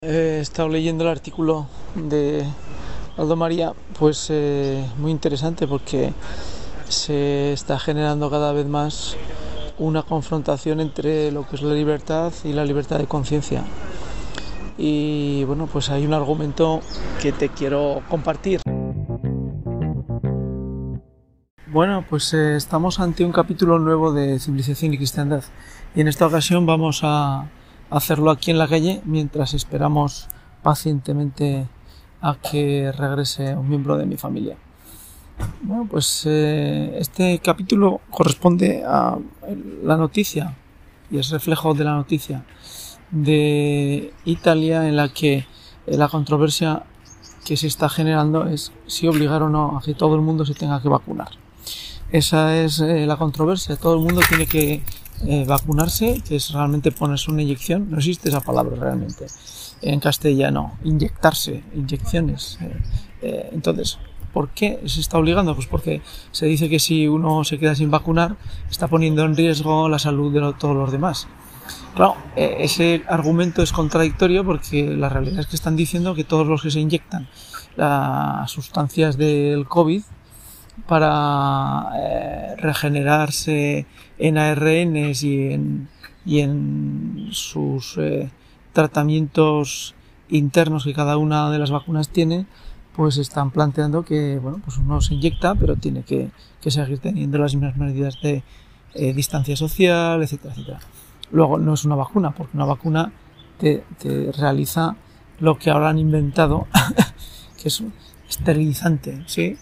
He estado leyendo el artículo de Aldo María, pues eh, muy interesante porque se está generando cada vez más una confrontación entre lo que es la libertad y la libertad de conciencia. Y bueno, pues hay un argumento que te quiero compartir. Bueno, pues eh, estamos ante un capítulo nuevo de civilización y cristiandad. Y en esta ocasión vamos a hacerlo aquí en la calle mientras esperamos pacientemente a que regrese un miembro de mi familia. Bueno, pues eh, este capítulo corresponde a la noticia y es reflejo de la noticia de Italia en la que la controversia que se está generando es si obligar o no a que todo el mundo se tenga que vacunar. Esa es eh, la controversia. Todo el mundo tiene que eh, vacunarse, que es realmente ponerse una inyección, no existe esa palabra realmente en castellano, inyectarse, inyecciones. Eh, eh, entonces, ¿por qué se está obligando? Pues porque se dice que si uno se queda sin vacunar, está poniendo en riesgo la salud de todos los demás. Claro, ese argumento es contradictorio porque la realidad es que están diciendo que todos los que se inyectan las sustancias del COVID para eh, regenerarse en ARNs y en, y en sus eh, tratamientos internos que cada una de las vacunas tiene, pues están planteando que bueno, pues uno se inyecta, pero tiene que, que seguir teniendo las mismas medidas de eh, distancia social, etcétera, etcétera. Luego no es una vacuna, porque una vacuna te, te realiza lo que ahora han inventado, que es esterilizante, ¿sí?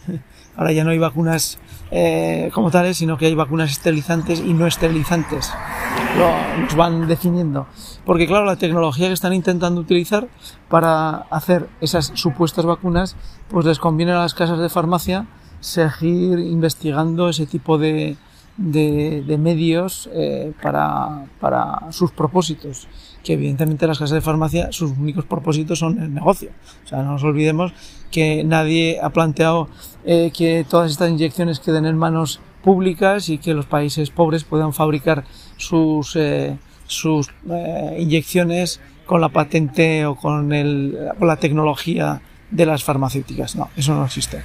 Ahora ya no hay vacunas eh, como tales, sino que hay vacunas esterilizantes y no esterilizantes. Lo, nos van definiendo. Porque claro, la tecnología que están intentando utilizar para hacer esas supuestas vacunas, pues les conviene a las casas de farmacia seguir investigando ese tipo de, de, medios eh, para, para, sus propósitos, que evidentemente las casas de farmacia sus únicos propósitos son el negocio. O sea, no nos olvidemos que nadie ha planteado eh, que todas estas inyecciones queden en manos públicas y que los países pobres puedan fabricar sus, eh, sus eh, inyecciones con la patente o con, el, con la tecnología de las farmacéuticas. No, eso no existe.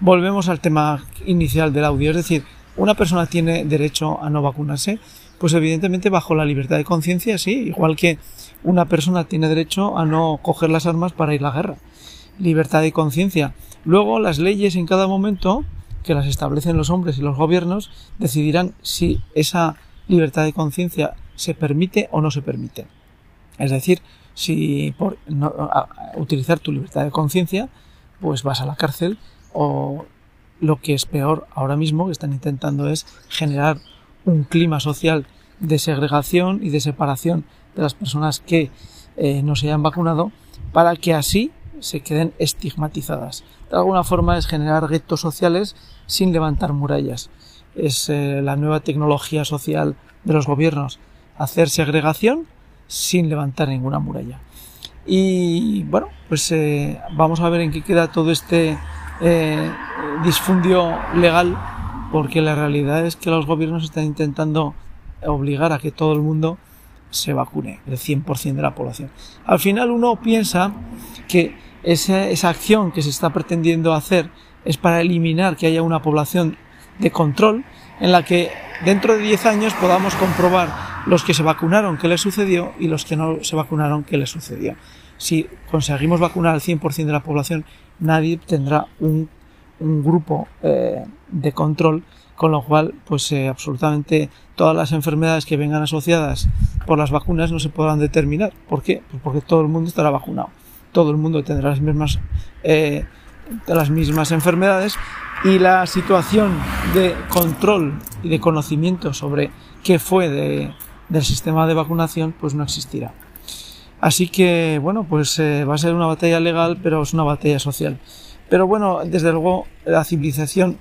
Volvemos al tema inicial del audio, es decir, una persona tiene derecho a no vacunarse, pues evidentemente bajo la libertad de conciencia, sí, igual que una persona tiene derecho a no coger las armas para ir a la guerra. Libertad de conciencia. Luego las leyes en cada momento, que las establecen los hombres y los gobiernos, decidirán si esa libertad de conciencia se permite o no se permite. Es decir, si por no, utilizar tu libertad de conciencia, pues vas a la cárcel o lo que es peor ahora mismo que están intentando es generar un clima social de segregación y de separación de las personas que eh, no se hayan vacunado para que así se queden estigmatizadas. De alguna forma es generar guetos sociales sin levantar murallas. Es eh, la nueva tecnología social de los gobiernos, hacer segregación sin levantar ninguna muralla. Y bueno, pues eh, vamos a ver en qué queda todo este eh, disfundio legal, porque la realidad es que los gobiernos están intentando obligar a que todo el mundo se vacune, el 100% de la población. Al final uno piensa que esa, esa acción que se está pretendiendo hacer es para eliminar que haya una población de control en la que dentro de 10 años podamos comprobar los que se vacunaron qué les sucedió y los que no se vacunaron qué les sucedió. Si conseguimos vacunar al 100% de la población, nadie tendrá un, un grupo eh, de control, con lo cual, pues eh, absolutamente todas las enfermedades que vengan asociadas por las vacunas no se podrán determinar. ¿Por qué? Pues porque todo el mundo estará vacunado. Todo el mundo tendrá las mismas, eh, las mismas enfermedades y la situación de control y de conocimiento sobre qué fue de, del sistema de vacunación, pues no existirá. Así que, bueno, pues eh, va a ser una batalla legal, pero es una batalla social. Pero bueno, desde luego, la civilización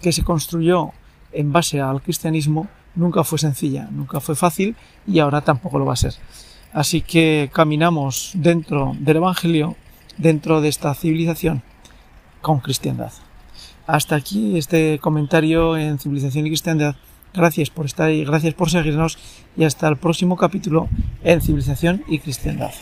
que se construyó en base al cristianismo nunca fue sencilla, nunca fue fácil y ahora tampoco lo va a ser. Así que caminamos dentro del Evangelio, dentro de esta civilización, con cristiandad. Hasta aquí este comentario en Civilización y Cristiandad. Gracias por estar ahí, gracias por seguirnos y hasta el próximo capítulo en Civilización y Cristiandad.